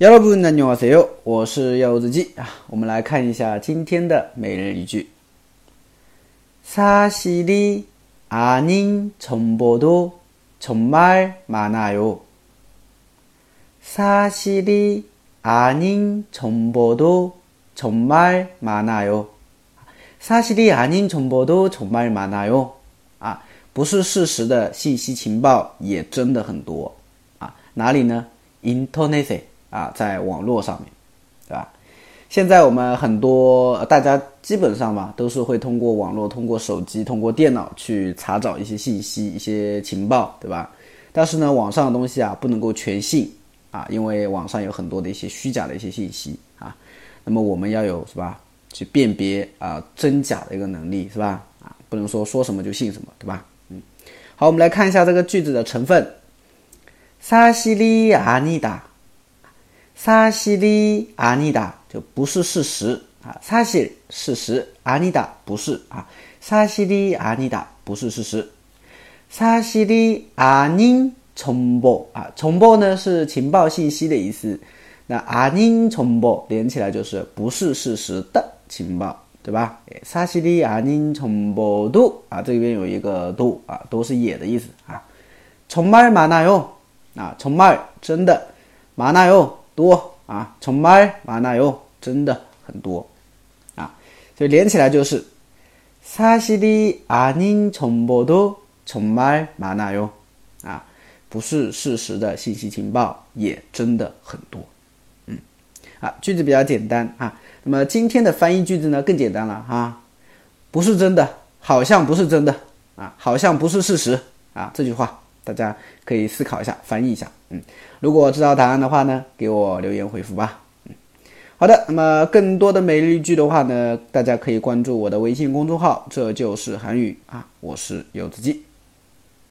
여러분 안녕하세요. 我是柚子鸡啊。我们来看一下今天的每日一句。사실이아닌정보도정말많아요 사실이아닌정보도정말많아요 사실이아닌정보도정말많아요啊，不是事实的信息情报也真的很多啊。哪里呢？Internet。 啊，在网络上面，对吧？现在我们很多大家基本上嘛，都是会通过网络、通过手机、通过电脑去查找一些信息、一些情报，对吧？但是呢，网上的东西啊，不能够全信啊，因为网上有很多的一些虚假的一些信息啊。那么我们要有是吧，去辨别啊真假的一个能力，是吧？啊，不能说说什么就信什么，对吧？嗯，好，我们来看一下这个句子的成分：沙西里阿尼达。 사실이아니다就不是事实啊，사실事实，아니다不是啊，사실이아니다不是事实，사실이아닌정보啊，정보呢是情报信息的意思，那아닌정보连起来就是不是事实的情报，对吧？사실이아닌정보도啊，这边有一个都啊，都是也的意思啊，정말많아 요， 啊，정말真的많아 요。 多啊，从买马那哟，真的很多啊，所以连起来就是사실이아닌정보도정말많아 요， 啊，不是事实的信息情报也真的很多，嗯，啊，句子比较简单啊，那么今天的翻译句子呢更简单了哈，不是真的，好像不是真的啊，好像不是事实啊，这句话。 大家可以思考一下，翻译一下。嗯，如果知道答案的话呢，给我留言回复吧。嗯，好的。那么更多的每日一句的话呢，大家可以关注我的微信公众号，这就是韩语啊。我是柚子鸡。